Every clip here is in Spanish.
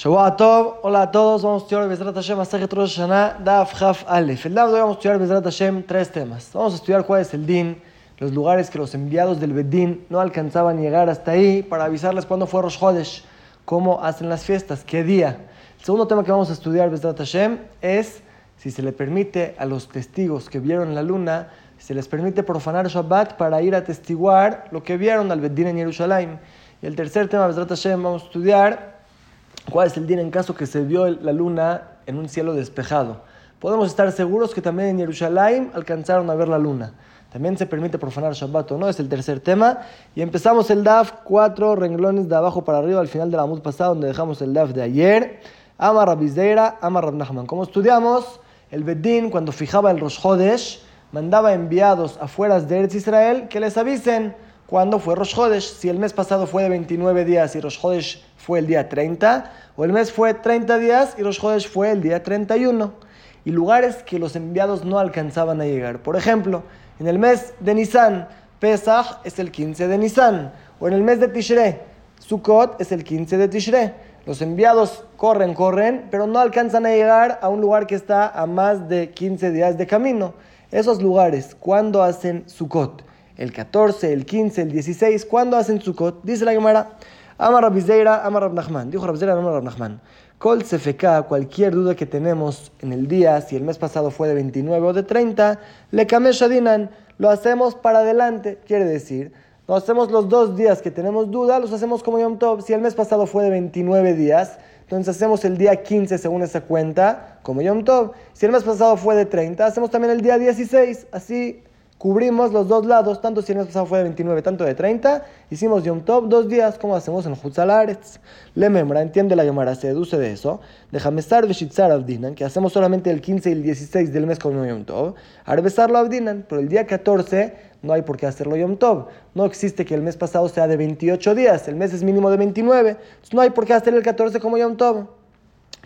Shabbat Tov, hola a todos, vamos a estudiar Bezrat Hashem Masajet Rosh Hashanah, Daf Haf Aleph. El día de hoy vamos a estudiar Bezrat Hashem tres temas. Vamos a estudiar cuál es el din, los lugares que los enviados del Bedín no alcanzaban a llegar hasta ahí para avisarles cuándo fue Rosh Chodesh, cómo hacen las fiestas, qué día. El segundo tema que vamos a estudiar Bezrat Hashem es si se le permite a los testigos que vieron la luna, se les permite profanar Shabbat para ir a testiguar lo que vieron al Bedín en Jerusalén. Y el tercer tema, Bezrat Hashem, vamos a estudiar cuál es el día en caso que se vio la luna en un cielo despejado. Podemos estar seguros que también en Jerusalén alcanzaron a ver la luna. También se permite profanar Shabbat o no, es el tercer tema. Y empezamos el DAF, cuatro renglones de abajo para arriba, al final de la MUD pasada, donde dejamos el DAF de ayer. Amar Rabizeira, Amar Rab Nachman. Como estudiamos, el Bedín, cuando fijaba el Rosh Hodesh, mandaba enviados afuera de Eretz Israel que les avisen cuándo fue Rosh Hodesh. Si el mes pasado fue de 29 días y Rosh Hodesh fue el día 30, o el mes fue 30 días y Rosh Hodesh fue el día 31. Y lugares que los enviados no alcanzaban a llegar. Por ejemplo, en el mes de Nisan, Pesach es el 15 de Nisan. O en el mes de Tishrei, Sukkot es el 15 de Tishrei. Los enviados corren, corren, pero no alcanzan a llegar a un lugar que está a más de 15 días de camino. Esos lugares, ¿cuándo hacen Sukkot? El 14, el 15, el 16, ¿cuándo hacen Sukkot? Dice la Gemara. Amar Rabizeira, Amar Rab Nachman. Dijo Rabizeira, Amar Rab Nachman. Kol Sefeka, cualquier duda que tenemos en el día, si el mes pasado fue de 29 o de 30, le Shadinan, lo hacemos para adelante. Quiere decir, lo hacemos los dos días que tenemos duda, los hacemos como Yom Tov. Si el mes pasado fue de 29 días, entonces hacemos el día 15 según esa cuenta, como Yom Tov. Si el mes pasado fue de 30, hacemos también el día 16. Así cubrimos los dos lados, tanto si el mes pasado fue de 29, tanto de 30, hicimos Yom Tov dos días, como hacemos en Hutzalaretz. Le Memra, entiende la Yomara, se deduce de eso. Déjame estar Veshitzar Abdinan, que hacemos solamente el 15 y el 16 del mes como Yom Tov. Arbesarlo Abdinan, pero el día 14 no hay por qué hacerlo Yom Tov. No existe que el mes pasado sea de 28 días, el mes es mínimo de 29, entonces no hay por qué hacer el 14 como Yom Tov.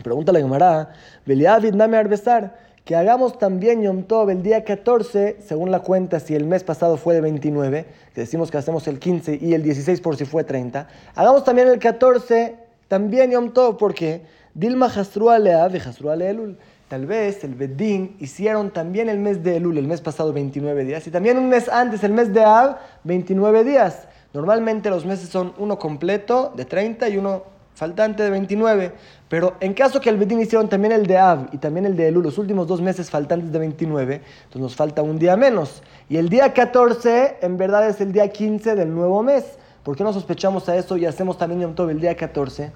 Pregunta la Yomara, Beliavid, dame Arbesar que hagamos también Yom Tov el día 14, según la cuenta, si el mes pasado fue de 29, que decimos que hacemos el 15 y el 16 por si fue 30, hagamos también el 14, también Yom Tov, porque Dilma Hasrua Leav y Hasrua Elul. Tal vez el Bedín hicieron también el mes de Elul, el mes pasado 29 días, y también un mes antes, el mes de Av, 29 días. Normalmente los meses son uno completo de 30 y uno faltante de 29. Pero en caso que el Bedín hicieron también el de Av y también el de Elul, los últimos dos meses faltantes de 29, entonces nos falta un día menos. Y el día 14 en verdad es el día 15 del nuevo mes. ¿Por qué no sospechamos a eso y hacemos también Yom Tov el día 14?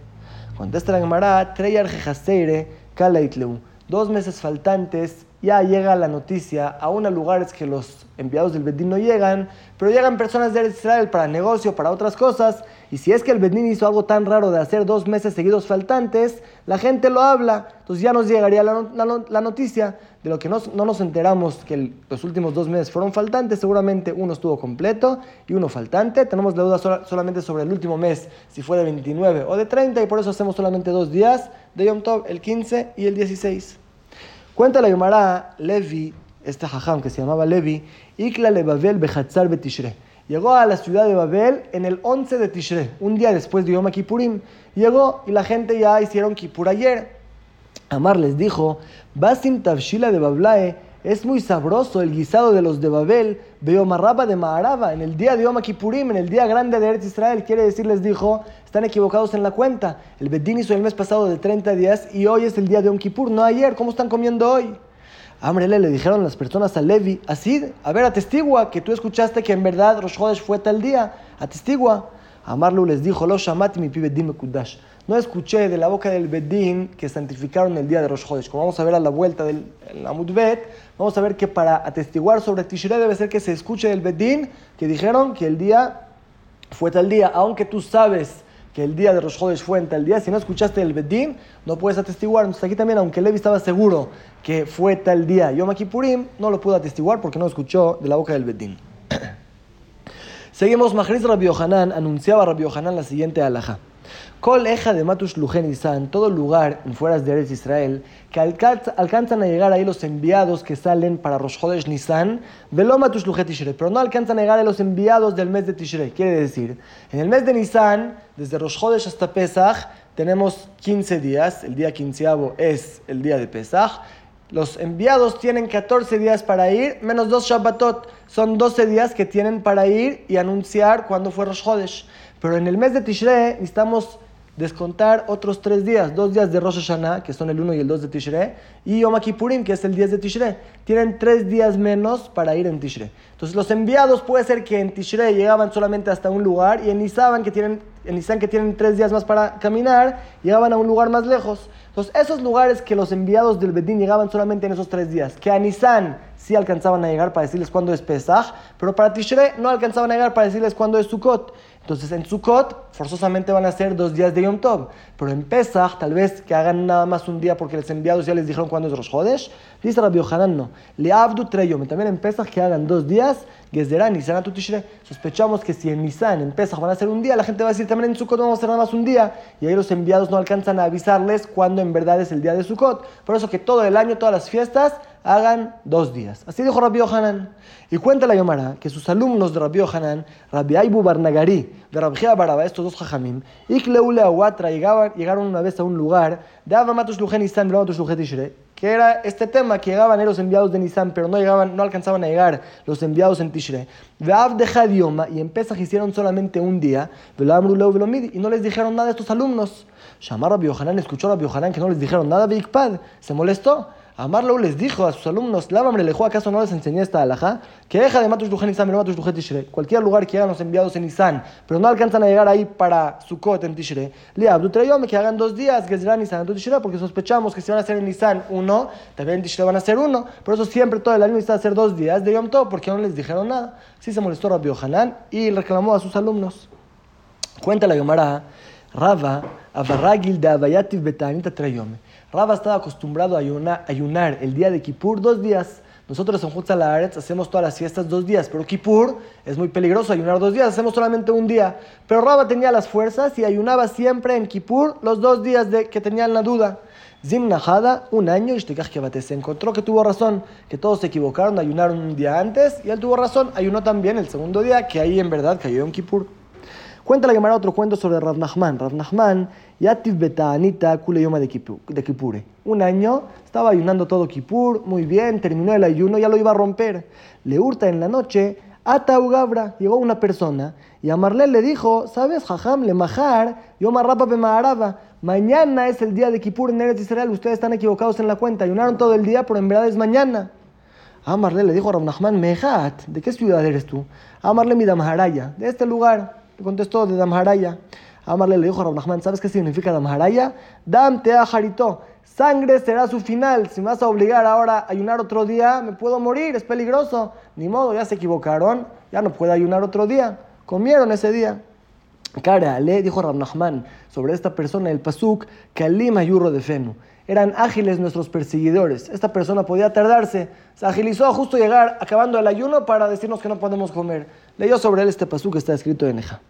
Contesta la Gemara, Treyar Jejaseire, Kalaitleu. Dos meses faltantes, ya llega la noticia a unos lugares que los enviados del Bedín no llegan, pero llegan personas de Israel para negocio, para otras cosas, y si es que el Bedín hizo algo tan raro de hacer dos meses seguidos faltantes, la gente lo habla. Entonces ya nos llegaría la, noticia de lo que no nos enteramos que los últimos dos meses fueron faltantes. Seguramente uno estuvo completo y uno faltante. Tenemos la duda solamente sobre el último mes, si fue de 29 o de 30, y por eso hacemos solamente dos días de Yom Tov, el 15 y el 16. Cuenta la Yomara Levi, este jajam que se llamaba Levi, Ikla Levavel Bechatzar Betishre Llegó a la ciudad de Babel en el 11 de Tishrei, un día después de Yom Kippurim. Llegó y la gente ya hicieron Kippur ayer. Amar les dijo, Basim Tavshila de Bablae, es muy sabroso el guisado de los de Babel, Beomarraba de Maharaba, en el día de Yom Kippurim, en el día grande de Eretz Israel. Quiere decir, les dijo, están equivocados en la cuenta. El Bedín hizo el mes pasado de 30 días y hoy es el día de Yom Kippur, no ayer. ¿Cómo están comiendo hoy? Amrele le dijeron las personas a Levi, así, a ver, atestigua que tú escuchaste que en verdad Rosh Hodesh fue tal día, atestigua. Amarlu les dijo, lo shamati mi pibe kudash. No escuché de la boca del Bedín que santificaron el día de Rosh Hodesh. Como vamos a ver a la vuelta del Amudbet, vamos a ver que para atestiguar sobre Tishrei debe ser que se escuche del Bedín que dijeron que el día fue tal día, aunque tú sabes que el día de Rosh Chodesh fue en tal día, si no escuchaste el Bedín, no puedes atestiguar. Entonces aquí también, aunque Levi estaba seguro que fue tal día Yom Kippurim, no lo pudo atestiguar porque no escuchó de la boca del Bedín. Seguimos, Mahriz Rabbi Yohanan anunciaba a Rabbi Yohanan la siguiente alhaja. Kol eja de Matush Lujen San, todo lugar en fueras de Eretz Israel, que alcanzan a llegar ahí los enviados que salen para Rosh Chodesh Nisan, velo Matush Lujen Tishrei, pero no alcanzan a llegar a los enviados del mes de Tishrei. Quiere decir, en el mes de Nisan, desde Rosh Chodesh hasta Pesach, tenemos 15 días, el día quinceavo es el día de Pesaj. Los enviados tienen 14 días para ir, menos dos Shabbatot. Son 12 días que tienen para ir y anunciar cuándo fue Rosh Chodesh. Pero en el mes de Tishrei necesitamos descontar otros tres días, dos días de Rosh Hashanah, que son el 1 y el 2 de Tishrei, y Yom Kippurim, que es el 10 de Tishrei. Tienen tres días menos para ir en Tishrei. Entonces los enviados puede ser que en Tishrei llegaban solamente hasta un lugar y en Nisan, que tienen, en Nisan, que tienen tres días más para caminar, llegaban a un lugar más lejos. Entonces esos lugares que los enviados del Bedín llegaban solamente en esos tres días, que a Nisan sí alcanzaban a llegar para decirles cuándo es Pesach, pero para Tishrei no alcanzaban a llegar para decirles cuándo es Sukkot. Entonces en Sukkot forzosamente van a ser dos días de Yom Tov, pero en Pesach tal vez que hagan nada más un día porque los enviados ya les dijeron cuándo es Rosh Chodesh. Dice Rabbi Yohanan no. Le abdu treyom. También en Pesach que hagan dos días, Gezerá, Nisan, Tishrei. Sospechamos que si en Nisan, en Pesach van a ser un día, la gente va a decir también en Sukkot vamos a hacer nada más un día. Y ahí los enviados no alcanzan a avisarles cuándo en verdad es el día de Sukkot. Por eso que todo el año, todas las fiestas, hagan dos días. Así dijo Rabbi Yohanan. Y cuenta la Yomara que sus alumnos de Rabbi Yohanan, Rabbi Aibu Barnagari, de Rabbi Baraba, estos dos jajamim, Ikleule Aguatra, llegaron, una vez a un lugar, de Abamatus Lujen Nisan, que era este tema, que llegaban los enviados de Nisan, pero no llegaban, no alcanzaban a llegar los enviados en Tishrei. Ve'av de idioma, y en Pesach hicieron solamente un día, y no les dijeron nada a estos alumnos. Shamar Rabbi Yohanan, escuchó a Rabbi que no les dijeron nada, Bigpad, se molestó. Amarlo les dijo a sus alumnos, Lábamre lejó, ¿acaso no les enseñé esta alhaja? Que deja de Matus Dujen Isan, Matus Dujen Tishrei. Cualquier lugar que hagan los enviados en Isan, pero no alcanzan a llegar ahí para Sukkot en Tishrei. Le abdu que hagan dos días, que serán Isan en Tishrei, porque sospechamos que si van a hacer en Isan uno, también en Tishrei van a hacer uno. Por eso siempre todo el año necesita hacer dos días de Yom Tov, porque no les dijeron nada. Sí se molestó Rabbi Hanan y reclamó a sus alumnos. Cuenta la Yomara, Rava, Avaragil de Abayativ Betanita. Raba estaba acostumbrado a ayunar, el día de Kippur dos días. Nosotros en Hutzalaretz hacemos todas las fiestas dos días, pero Kippur es muy peligroso ayunar dos días, hacemos solamente un día. Pero Raba tenía las fuerzas y ayunaba siempre en Kippur los dos días de que tenían la duda. Zim un año, y se encontró que tuvo razón, que todos se equivocaron, ayunaron un día antes, y él tuvo razón, ayunó también el segundo día, que ahí en verdad cayó en Kippur. Cuenta la Gemara otro cuento sobre Rav Nachman. Rav Nachman, Yativ Beta'anita Kuleyoma de Kipure. Un año estaba ayunando todo Kipur, muy bien, terminó el ayuno, ya lo iba a romper. Le hurta en la noche, Ata Ugabra, llegó una persona y a Marlene le dijo, ¿sabes, Jajam, le majar, Yoma Rapa Bemaaraba? Mañana es el día de Kipur en Eretz Israel, ustedes están equivocados en la cuenta, ayunaron todo el día, pero en verdad es mañana. A le dijo a Rav Nachman, Mejat, ¿de qué ciudad eres tú? A Marle Midamharaya, de este lugar. Contestó de Damharaya. Amarle le dijo a Rabnachman, ¿sabes qué significa Damharaya? Dam te jarito. Sangre será su final. Si me vas a obligar ahora a ayunar otro día, me puedo morir, es peligroso. Ni modo, ya se equivocaron, ya no puedo ayunar otro día. Comieron ese día. Cara, le dijo Rabnachman sobre esta persona, el Pasuk, Kalim Ayurro de Fenu. Eran ágiles nuestros perseguidores. Esta persona podía tardarse. Se agilizó justo llegar acabando el ayuno para decirnos que no podemos comer. Leyó sobre él este pasú que está escrito en Eja.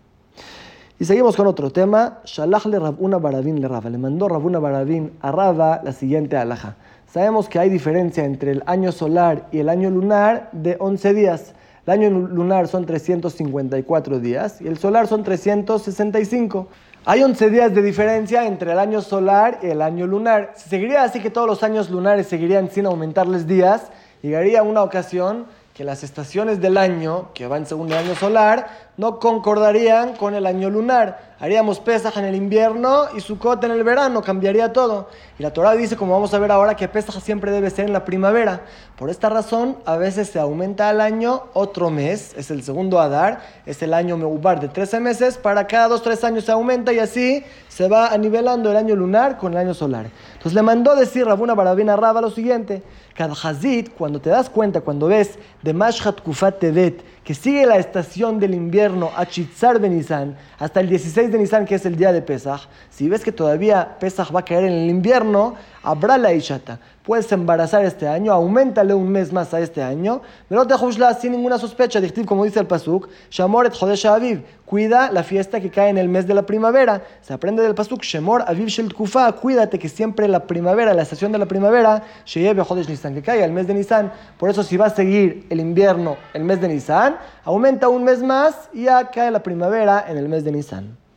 Y seguimos con otro tema. Shalach le Rabuna Barabin le Raba. Le mandó Rabuna Barabin a Raba la siguiente alhaja. Sabemos que hay diferencia entre el año solar y el año lunar de 11 días. El año lunar son 354 días y el solar son 365. Hay 11 días de diferencia entre el año solar y el año lunar. Si seguiría así que todos los años lunares seguirían sin aumentarles días, llegaría una ocasión que las estaciones del año, que van según el año solar, no concordarían con el año lunar. Haríamos Pesaj en el invierno y Sukkot en el verano, cambiaría todo. Y la Torah dice, como vamos a ver ahora, que Pesaj siempre debe ser en la primavera. Por esta razón, a veces se aumenta al año otro mes, es el segundo Adar, es el año Meubar de 13 meses, para cada dos, tres años se aumenta y así se va anivelando el año lunar con el año solar. Entonces le mandó decir Rabuna Barabina Raba lo siguiente, Kadhazit, cuando te das cuenta, cuando ves de Mashhat Kufat Tevet, que sigue la estación del invierno a Chitzar de Nisan, hasta el 16 de Nisan, que es el día de Pesach, si ves que todavía Pesach va a caer en el invierno, habrá la Ishata puedes embarazar este año, aumentale un mes más a este año, pero te sin ninguna sospecha, como dice el Pasuk, Shamoret Chodesh Aviv, cuida la fiesta que cae en el mes de la primavera. Se aprende del Pasuk, Shemor Aviv Shel Kufa, cuídate que siempre la primavera, la estación de la primavera, Sheyebe Chodesh Nisan, que caiga el mes de Nisan. Por eso si va a seguir el invierno, el mes de Nisan, aumenta un mes más y ya cae la primavera en el mes de Nisan.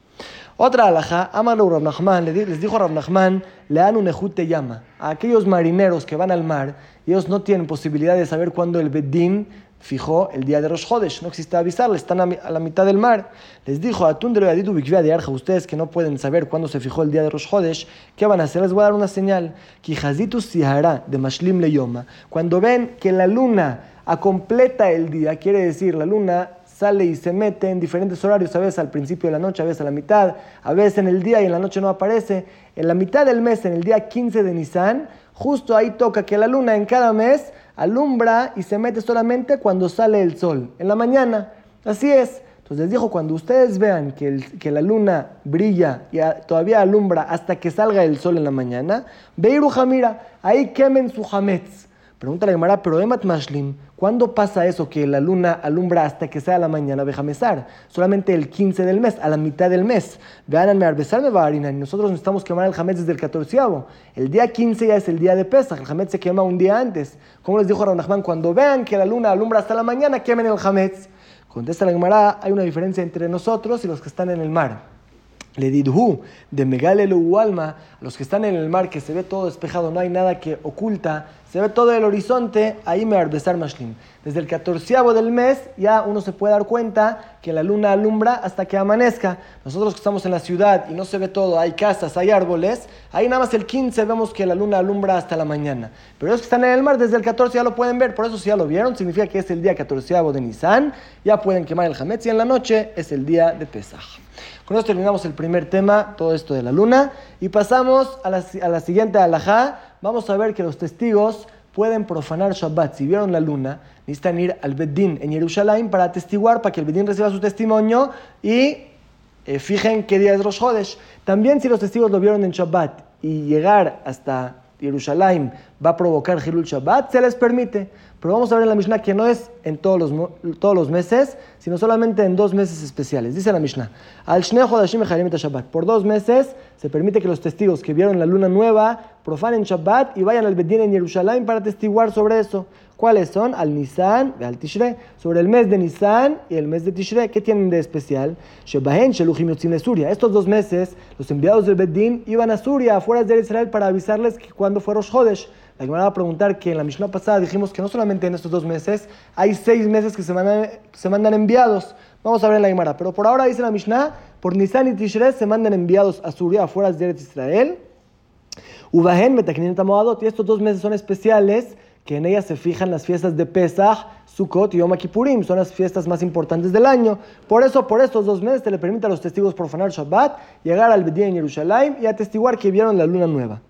Otra alhaja, Amalo Rav Nachman, les dijo Rav Nachman, le dan un ejute llama. A aquellos marineros que van al mar, ellos no tienen posibilidad de saber cuándo el Bedín fijó el día de Rosh Hodesh. No existe avisarles, están a, la mitad del mar. Les dijo, Atún de lo de Arja, ustedes que no pueden saber cuándo se fijó el día de Rosh Hodesh, ¿qué van a hacer? Les voy a dar una señal. Kijazitu Sihara de Mashlim Leyoma. Cuando ven que la luna completa el día, quiere decir, la luna sale y se mete en diferentes horarios, a veces al principio de la noche, a veces a la mitad, a veces en el día y en la noche no aparece. En la mitad del mes, en el día 15 de Nisan, justo ahí toca que la luna en cada mes alumbra y se mete solamente cuando sale el sol, en la mañana. Así es. Entonces dijo, cuando ustedes vean que, que la luna brilla y todavía alumbra hasta que salga el sol en la mañana, Beiru Jamira, ahí quemen su hametz. Pregunta la Gemara, pero Emat Mashlim, ¿cuándo pasa eso que la luna alumbra hasta que sea la mañana? Bejamesar, solamente el 15 del mes, a la mitad del mes. Vean, me arbesar y nosotros necesitamos quemar el Hametz desde el 14 El día 15 ya es el día de Pesach, el Hametz se quema un día antes. Como les dijo Rahman, cuando vean que la luna alumbra hasta la mañana, quemen el Hametz. Contesta la Gemara, hay una diferencia entre nosotros y los que están en el mar. Le didhu de Megalelu Ualma, los que están en el mar, que se ve todo despejado, no hay nada que oculta, se ve todo el horizonte, ahí me arbesar mashlim. Desde el catorceavo del mes ya uno se puede dar cuenta que la luna alumbra hasta que amanezca. Nosotros que estamos en la ciudad y no se ve todo, hay casas, hay árboles, ahí nada más el 15 vemos que la luna alumbra hasta la mañana. Pero los que están en el mar desde el 14 ya lo pueden ver, por eso si ya lo vieron, significa que es el día catorceavo de Nisan, ya pueden quemar el Hametz y en la noche es el día de Pesaj. Con esto terminamos el primer tema, todo esto de la luna, y pasamos a la, a la siguiente alajá. Vamos a ver que los testigos pueden profanar Shabbat. Si vieron la luna, necesitan ir al Beddin en Jerusalén para atestiguar, para que el Beddin reciba su testimonio y eh, fijen qué día es Rosh Hodesh. También si los testigos lo vieron en Shabbat y llegar hasta Jerusalén va a provocar Hilul Shabbat, se les permite. Pero vamos a ver en la Mishnah que no es en todos los, todos los meses, sino solamente en dos meses especiales. Dice la Mishnah, al Shabbat. Por dos meses se permite que los testigos que vieron la luna nueva profanen Shabbat y vayan al Bedín en Jerusalén para testiguar sobre eso. ¿Cuáles son? Al Nisan y al Tishre. Sobre el mes de Nisan y el mes de Tishre. ¿Qué tienen de especial? Estos dos meses, los enviados del Bedín iban a Suria, afuera de Israel, para avisarles que cuando fue Rosh Hodesh. La Gemara va a preguntar que en la Mishnah pasada dijimos que no solamente en estos dos meses, hay seis meses que se mandan, se mandan enviados. Vamos a ver en la Gemara. Pero por ahora dice la Mishnah, por Nisan y Tishre se mandan enviados a Suria, afuera de Israel. Ubahen, y estos dos meses son especiales que en ellas se fijan las fiestas de Pesach, Sukkot y Yom Kippurim, son las fiestas más importantes del año. Por eso, por estos dos meses, se le permite a los testigos profanar Shabbat, llegar al Bedín en Jerusalén y atestiguar que vieron la luna nueva.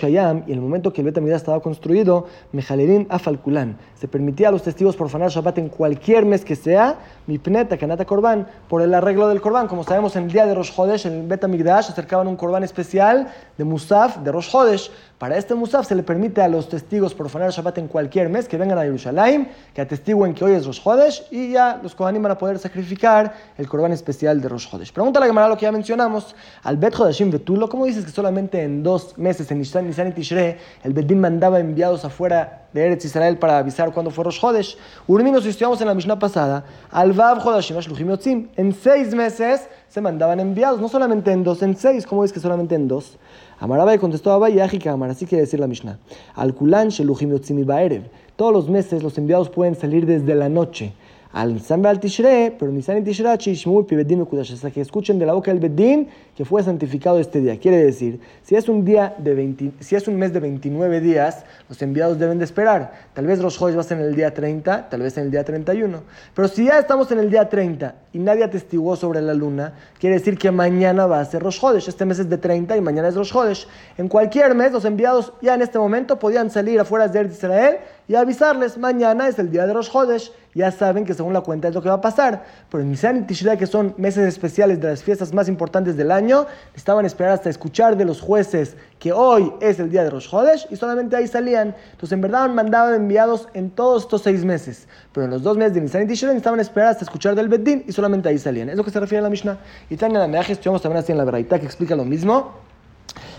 Kayam, y en el momento que el Betamigdash estaba construido, Mejalerin Afalkulan, se permitía a los testigos profanar Shabbat en cualquier mes que sea, Mipneta Kanata Korban, por el arreglo del Korban. Como sabemos, en el día de Rosh Hodesh, en el Betamigdash, acercaban un Korban especial de Musaf, de Rosh Hodesh. Para este Musaf se le permite a los testigos profanar Shabbat en cualquier mes que vengan a Jerusalén, que atestiguen que hoy es Rosh Hodesh, y ya los Kohanim van a poder sacrificar el Korban especial de Rosh Hodesh. Pregunta la Gemara lo que ya mencionamos. Al Bet Hodeshim Betulo, ¿cómo dices que solamente en dos meses, en Nisan, Nisan y Tishre, el Bedín mandaba enviados afuera de Eretz Israel para avisar cuándo fue Rosh Hodesh. Urmino, si estudiamos en la Mishnah pasada, al Vav Hodashim Yotzim, en seis meses se mandaban enviados, no solamente en dos, en seis, ¿cómo es que solamente en dos? Amarabai contestó a Abai y así quiere decir la Mishnah. Al Kulan Sheluchim Yotzim y Baerev. Todos los meses los enviados pueden salir desde la noche al Nisan al Tishre, pero Nisan y Tishre, Chishmu y Kudash, hasta que escuchen de la boca del Bedín que fue santificado este día. Quiere decir, si es un día de 20, si es un mes de 29 días, los enviados deben de esperar. Tal vez los Jodes va a ser en el día 30, tal vez en el día 31. Pero si ya estamos en el día 30 y nadie atestiguó sobre la luna, quiere decir que mañana va a ser Rosh Hodesh. Este mes es de 30 y mañana es Rosh Hodesh. En cualquier mes, los enviados ya en este momento podían salir afuera de Israel y avisarles, mañana es el día de Rosh Hodesh. Ya saben que según la cuenta es lo que va a pasar. Pero en Nisan y Tishrei, que son meses especiales de las fiestas más importantes del año, estaban esperando hasta escuchar de los jueces que hoy es el día de Rosh Hodesh y solamente ahí salían. Entonces, en verdad, mandaban enviados en todos estos seis meses. Pero en los dos meses de Nisan y Tishrei estaban esperando hasta escuchar del Beddin y solamente ahí salían. Es lo que se refiere a la Mishnah. Y también en la Meaje estudiamos también así en la Veraita que explica lo mismo.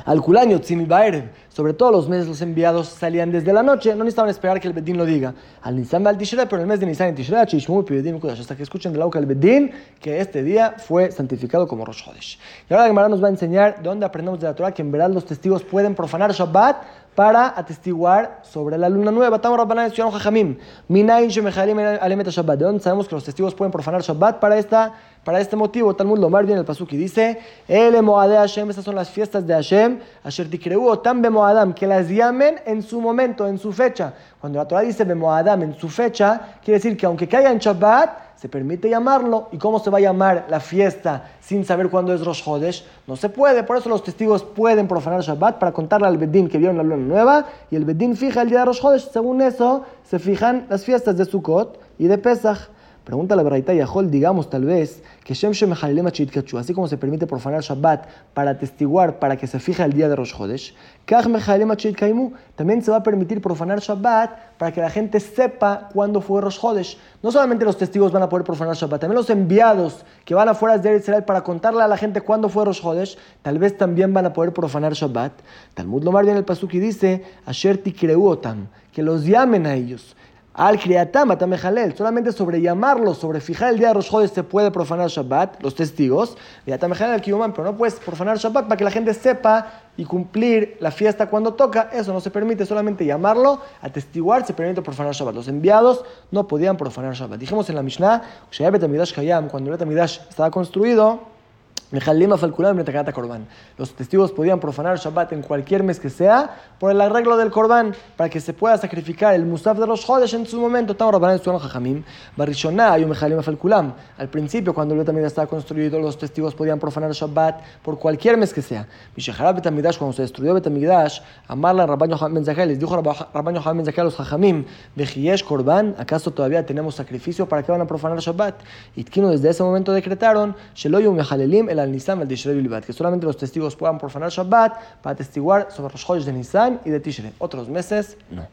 Al Tzimi sobre todos los meses los enviados salían desde la noche, no necesitaban esperar que el Bedín lo diga. Al Nisan al Tishrei, pero en el mes de Nisan y Tishrei, hasta que escuchen de la boca del Bedín que este día fue santificado como Rosh Hodesh. Y ahora la Gemara nos va a enseñar de dónde aprendemos de la Torah que en verdad los testigos pueden profanar Shabbat para atestiguar sobre la luna nueva. ¿De dónde sabemos que los testigos pueden profanar Shabbat para, esta, para este motivo? Talmud Lomar viene el pasuk y dice, El Hashem, estas son las fiestas de Hashem, Asher Tikreu Tam Bemoadam, que las llamen en su momento, en su fecha. Cuando la Torah dice Bemoadam, en su fecha, quiere decir que aunque caiga en Shabbat, se permite llamarlo. ¿Y cómo se va a llamar la fiesta sin saber cuándo es Rosh Hodesh? No se puede. Por eso los testigos pueden profanar Shabbat para contarle al Bedín que vieron la luna nueva. Y el Bedín fija el día de Rosh Hodesh. Según eso, se fijan las fiestas de Sukkot y de Pesach. Pregunta la Braita Yahol, digamos tal vez, que Shem Shem así como se permite profanar Shabbat para atestiguar, para que se fije el día de Rosh Chodesh, también se va a permitir profanar Shabbat para que la gente sepa cuándo fue Rosh Chodesh. No solamente los testigos van a poder profanar Shabbat, también los enviados que van afuera de Israel para contarle a la gente cuándo fue Rosh Chodesh, tal vez también van a poder profanar Shabbat. Talmud Lomar en el Pasuk dice, Asher Tikreuotam, que los llamen a ellos. Al Kriatama Tamejalel, solamente sobre llamarlo, sobre fijar el día de Rosh se puede profanar Shabbat, los testigos, pero no puedes profanar Shabbat para que la gente sepa y cumplir la fiesta cuando toca, eso no se permite, solamente llamarlo, atestiguar, se permite profanar Shabbat. Los enviados no podían profanar Shabbat. Dijimos en la Mishnah, cuando el Betamidash estaba construido, los testigos podían profanar Shabbat en cualquier mes que sea por el arreglo del Korban para que se pueda sacrificar el Musaf de los Jodesh en su momento. Al principio, cuando el también estaba construido, los testigos podían profanar Shabbat por cualquier mes que sea. Cuando se destruyó Betamigdash, Amarla Rabban Yohanan les dijo Rabban Yohanan a los Jajamim, Bejiesh Korban, ¿acaso todavía tenemos sacrificio? ¿Para qué van a profanar Shabbat? Y desde ese momento decretaron, Sheloyum el al Nisan, el Tishrei Bilbat, que solamente los testigos puedan profanar Shabbat para testiguar sobre los joyos de Nisan y de Tishrei. Otros meses, no.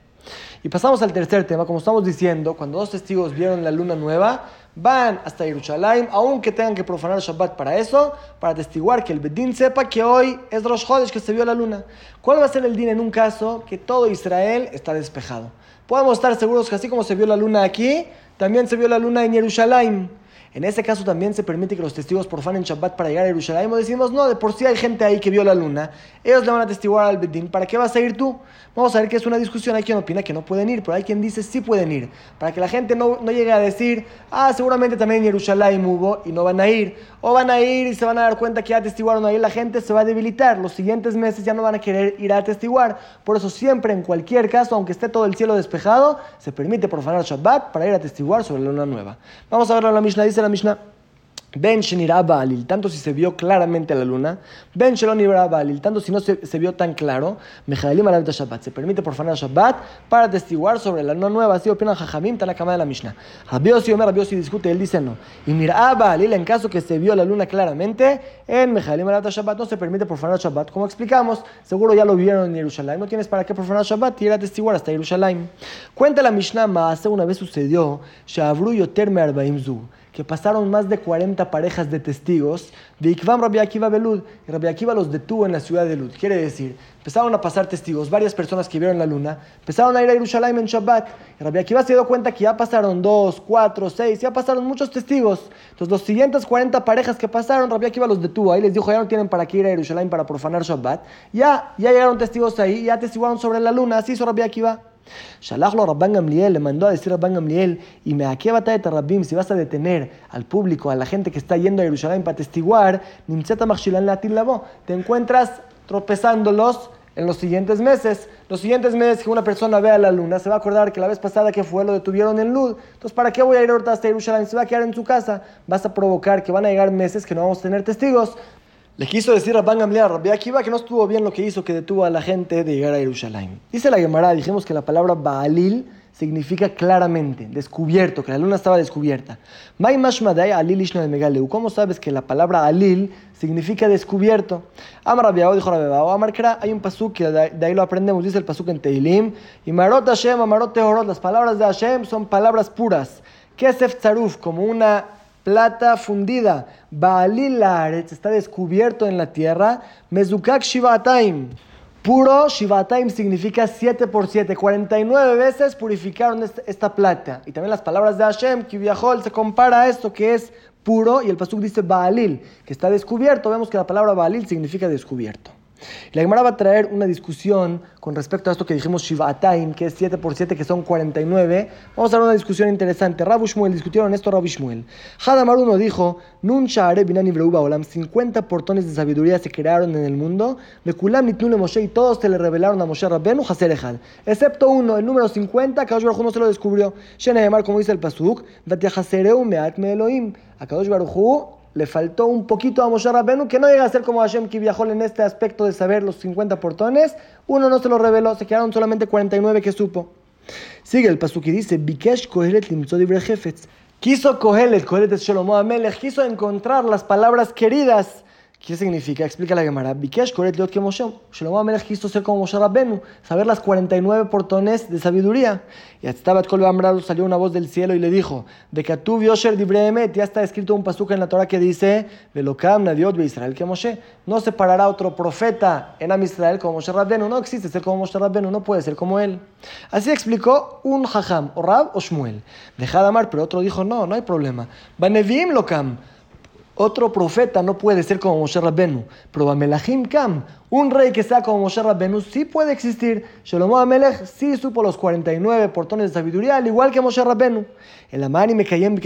Y pasamos al tercer tema, como estamos diciendo, cuando dos testigos vieron la luna nueva, van hasta Jerusalén, aunque tengan que profanar Shabbat para eso, para testiguar que el Bedín sepa que hoy es Rosh Chodesh que se vio la luna. ¿Cuál va a ser el din en un caso que todo Israel está despejado? Podemos estar seguros que así como se vio la luna aquí, también se vio la luna en Jerusalén. En ese caso también se permite que los testigos profanen Shabbat para llegar a Jerusalén. Decimos, no, de por sí hay gente ahí que vio la luna. Ellos le van a testiguar al Bedín. ¿Para qué vas a ir tú? Vamos a ver que es una discusión. Hay quien opina que no pueden ir, pero hay quien dice sí pueden ir. Para que la gente no, no llegue a decir, ah, seguramente también en Jerusalén hubo y no van a ir. O van a ir y se van a dar cuenta que ya testiguaron ahí. La gente se va a debilitar. Los siguientes meses ya no van a querer ir a testiguar. Por eso siempre, en cualquier caso, aunque esté todo el cielo despejado, se permite profanar Shabbat para ir a testiguar sobre la luna nueva. Vamos a en la Mishnah. Dice la Mishnah. Ben Sheniraba Alil, tanto si se vio claramente la luna. Ben Sheloniraba Alil, tanto si no se, vio tan claro. Mejaelim Alavita Shabbat, se permite profanar Shabbat para testiguar sobre la luna nueva. Así opinan Jajamim, cama de la Mishnah. Rabiosi Omer, Rabiosi discute, él dice no. Y Miraba Alil, en caso que se vio la luna claramente, en Mejaelim Alavita Shabbat no se permite profanar Shabbat. Como explicamos, seguro ya lo vieron en Jerusalén. No tienes para qué profanar Shabbat y ir a testiguar hasta Jerusalén. Cuenta la Mishnah, hace una vez sucedió, Shavru Yoter Arbaim que pasaron más de 40 parejas de testigos de Ikvam Rabbi Akiva Belud. Y Rabbi Akiva los detuvo en la ciudad de Lud. Quiere decir, empezaron a pasar testigos, varias personas que vieron la luna, empezaron a ir a Jerusalén en Shabbat. Y Rabbi Akiva se dio cuenta que ya pasaron dos, cuatro, seis, ya pasaron muchos testigos. Entonces, los siguientes 40 parejas que pasaron, Rabbi Akiva los detuvo ahí, les dijo, ya no tienen para qué ir a Jerusalén para profanar Shabbat. Ya, ya llegaron testigos ahí, ya testiguaron sobre la luna, así hizo Rabbi Akiva. Shalachlo Rabban Gamliel, le mandó a decir a Rabban Gamliel, y me aquí de Rabbim, si vas a detener al público, a la gente que está yendo a Jerusalén para testiguar, te encuentras tropezándolos en los siguientes meses. Los siguientes meses que una persona vea la luna, se va a acordar que la vez pasada que fue lo detuvieron en luz. Entonces, ¿para qué voy a ir ahorita hasta Jerusalén? Se va a quedar en su casa. Vas a provocar que van a llegar meses que no vamos a tener testigos. Le quiso decir a Rabban Gamliel, Rabbi Akiva, que no estuvo bien lo que hizo, que detuvo a la gente de llegar a Jerusalén. Dice la Gemara, dijimos que la palabra Baalil significa claramente, descubierto, que la luna estaba descubierta. ¿Cómo sabes que la palabra Alil significa descubierto? Amar Rabiao dijo Rabiao, Amar hay un pasuk que de ahí lo aprendemos, dice el pasuk en Teilim, y Marot Hashem, Amarot Tehorot, las palabras de Hashem son palabras puras. Kesef Tzaruf, como una plata fundida. Baalilaret está descubierto en la tierra. Mezukak Shivataim. Puro Shivataim significa 7 por 7. 49 veces purificaron esta, plata. Y también las palabras de Hashem, que viajó, se compara a esto que es puro. Y el pasuk dice Baalil, que está descubierto. Vemos que la palabra Baalil significa descubierto. La Gemara va a traer una discusión con respecto a esto que dijimos Shivatayim, que es 7 por 7, que son 49. Vamos a dar una discusión interesante. Rabu Shmuel, discutieron esto Rabu Shmuel. Hadamar uno dijo, Nun Sha'are Binani Olam, 50 portones de sabiduría se crearon en el mundo, Mekulam Nitnule Moshe, y todos se le revelaron a Moshe Rabbenu, Haserejal. Excepto uno, el número 50, Kadosh Baruj no se lo descubrió. Shene como dice el Pasuk, Datia Hasereu Meat le faltó un poquito a Moshe Rabbenu, que no llega a ser como Hashem que viajó en este aspecto de saber los 50 portones. Uno no se lo reveló, se quedaron solamente 49 que supo. Sigue el pasuk y dice, Bikesh Kohelet Quiso Kohelet, Kohelet es Shlomo Amelech, quiso encontrar las palabras queridas ¿Qué significa? Explica la Gemara. Bikesh Koret Liot que Moshe. Shlomo Amelech quiso ser como Moshe Rabbenu, saber las 49 portones de sabiduría. Y hasta Kol Amrado salió una voz del cielo y le dijo: De Katuv Yosher Dibreemet, ya está escrito un pasuk en la Torah que dice: Velokam Nadiot Israel que Moshe. No separará otro profeta en Am Israel como Moshe Rabbenu. No existe ser como Moshe Rabbenu, no puede ser como él. Así explicó un Jajam, o Rab o Shmuel. Dejad amar, pero otro dijo: No, no hay problema. Banevim Lokam. Otro profeta no puede ser como Moshe Rabbenu, pero Bamelachim Kam, un rey que sea como Moshe Rabbenu sí puede existir. Shlomo Amelech sí supo los 49 portones de sabiduría, al igual que Moshe Rabbenu. El Amani me cayó en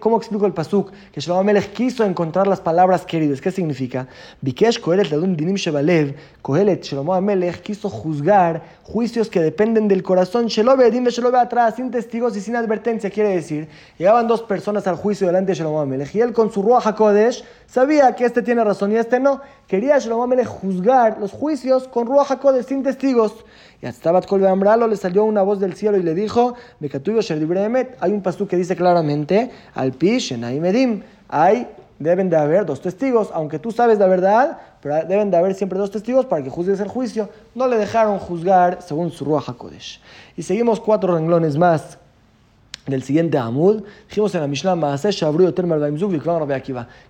¿Cómo explico el pasuk? Que Shlomo Amelech quiso encontrar las palabras queridas. ¿Qué significa? Bikesh Kohelet Ladun Dinim Shebalev. Kohelet Shlomo Amelech quiso juzgar juicios que dependen del corazón. Shelobe Dim Shelobe atrás, sin testigos y sin advertencia. Quiere decir, llegaban dos personas al juicio delante de Shlomo Amelech y él con su Ruach HaKodesh sabía que este tiene razón y este no. Quería Shlomo juzgar los juicios con Ruach HaKodesh, sin testigos. Y a Stabat Kol le salió una voz del cielo y le dijo, hay un pasú que dice claramente, al Pish, Medim, hay, deben de haber dos testigos, aunque tú sabes la verdad, pero deben de haber siempre dos testigos para que juzgues el juicio. No le dejaron juzgar según su Ruach HaKodesh. Y seguimos cuatro renglones más del siguiente Amud, dijimos en la Mishnah,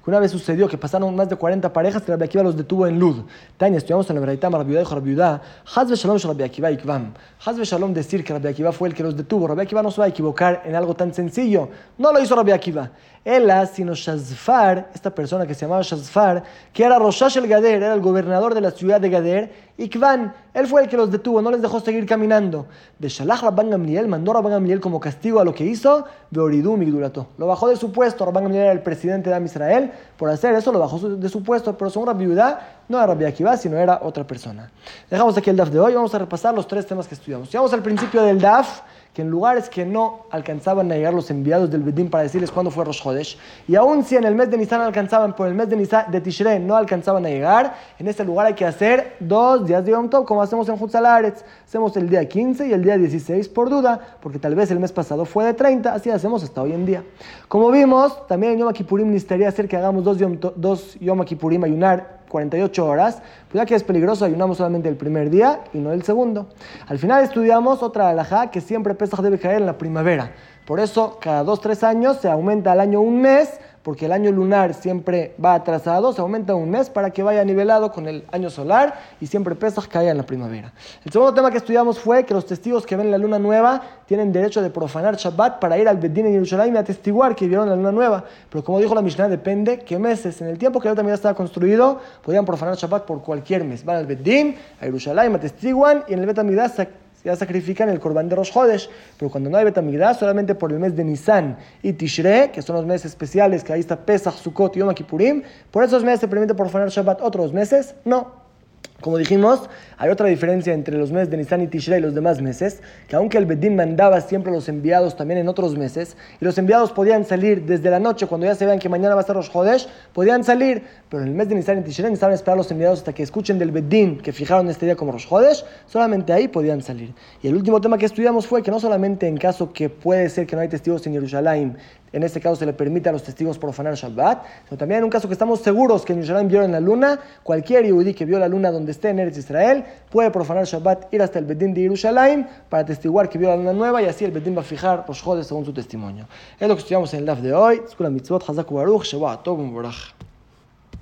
que una vez sucedió que pasaron más de 40 parejas que Rabbi Akiva los detuvo en Lud. Tania, estudiamos en la Beraitama, Rabbi Yudá Rabbi Yudá, Hazve Shalom Rabbi Akiva Ikvam. Hazve Shalom decir que Rabbi Akiva fue el que los detuvo. Rabbi Akiva no se va a equivocar en algo tan sencillo. No lo hizo Rabbi Akiva. Ella, sino Shazfar, esta persona que se llamaba Shazfar, que era Roshash el Gader, era el gobernador de la ciudad de Gader, y Kvan, él fue el que los detuvo, no les dejó seguir caminando. De Shalach Rabban Gamliel, mandó Rabban Gamliel como castigo a lo que hizo, Beoridú Migdulato. Lo bajó de su puesto, Rabban Gamliel era el presidente de Israel, por hacer eso lo bajó de su puesto, pero según Rabbi Yudá, no era Rabbi Akiva, sino era otra persona. Dejamos aquí el DAF de hoy, vamos a repasar los tres temas que estudiamos. Llegamos al principio del DAF, que en lugares que no alcanzaban a llegar los enviados del Bedín para decirles cuándo fue Rosh Hodesh, y aún si en el mes de Nisan alcanzaban, por el mes de, Nisan, de Tishrei no alcanzaban a llegar, en este lugar hay que hacer dos días de Yom Tov, como hacemos en Hutzalaretz. Hacemos el día 15 y el día 16 por duda, porque tal vez el mes pasado fue de 30, así hacemos hasta hoy en día. Como vimos, también en Yom Kippurim necesitaría hacer que hagamos dos Yom, dos Yom Kippurim, ayunar 48 horas, pues ya que es peligroso, ayunamos solamente el primer día y no el segundo. Al final estudiamos otra alajá que siempre Pesach debe caer en la primavera. Por eso, cada 2-3 años se aumenta al año un mes porque el año lunar siempre va atrasado, se aumenta un mes para que vaya nivelado con el año solar y siempre Pesach caiga en la primavera. El segundo tema que estudiamos fue que los testigos que ven la luna nueva tienen derecho de profanar Shabbat para ir al Bedín en Jerusalén y atestiguar que vieron la luna nueva. Pero como dijo la Mishnah, depende qué meses. En el tiempo que la también estaba construido, podían profanar Shabbat por cualquier mes. Van al Bedín, a Jerusalén, atestiguan y en el Betamigdash ya sacrifican el Corban de Rosh Hodesh, pero cuando no hay Betamigdash, solamente por el mes de Nisan y Tishre, que son los meses especiales, que ahí está Pesach, Sukkot y Yom Kippurim, por esos meses se permite profanar Shabbat, otros meses no. Como dijimos, hay otra diferencia entre los meses de Nisan y Tishrei y los demás meses, que aunque el Bedín mandaba siempre los enviados también en otros meses, y los enviados podían salir desde la noche, cuando ya se vean que mañana va a ser Rosh Hodesh, podían salir, pero en el mes de Nisan y Tishrei necesitaban esperar los enviados hasta que escuchen del Bedín que fijaron este día como Rosh Hodesh, solamente ahí podían salir. Y el último tema que estudiamos fue que no solamente en caso que puede ser que no hay testigos en Jerusalén, en este caso se le permite a los testigos profanar Shabbat, sino también en un caso que estamos seguros que en Jerusalén vieron la luna, cualquier yudí que vio la luna donde esté en Eretz Israel puede profanar Shabbat, ir hasta el Bedín de Jerusalén para testiguar que vio la luna nueva y así el Bedín va a fijar los jodes según su testimonio. Es lo que estudiamos en el DAF de hoy. Mitzvot, Baruch, Shabbat,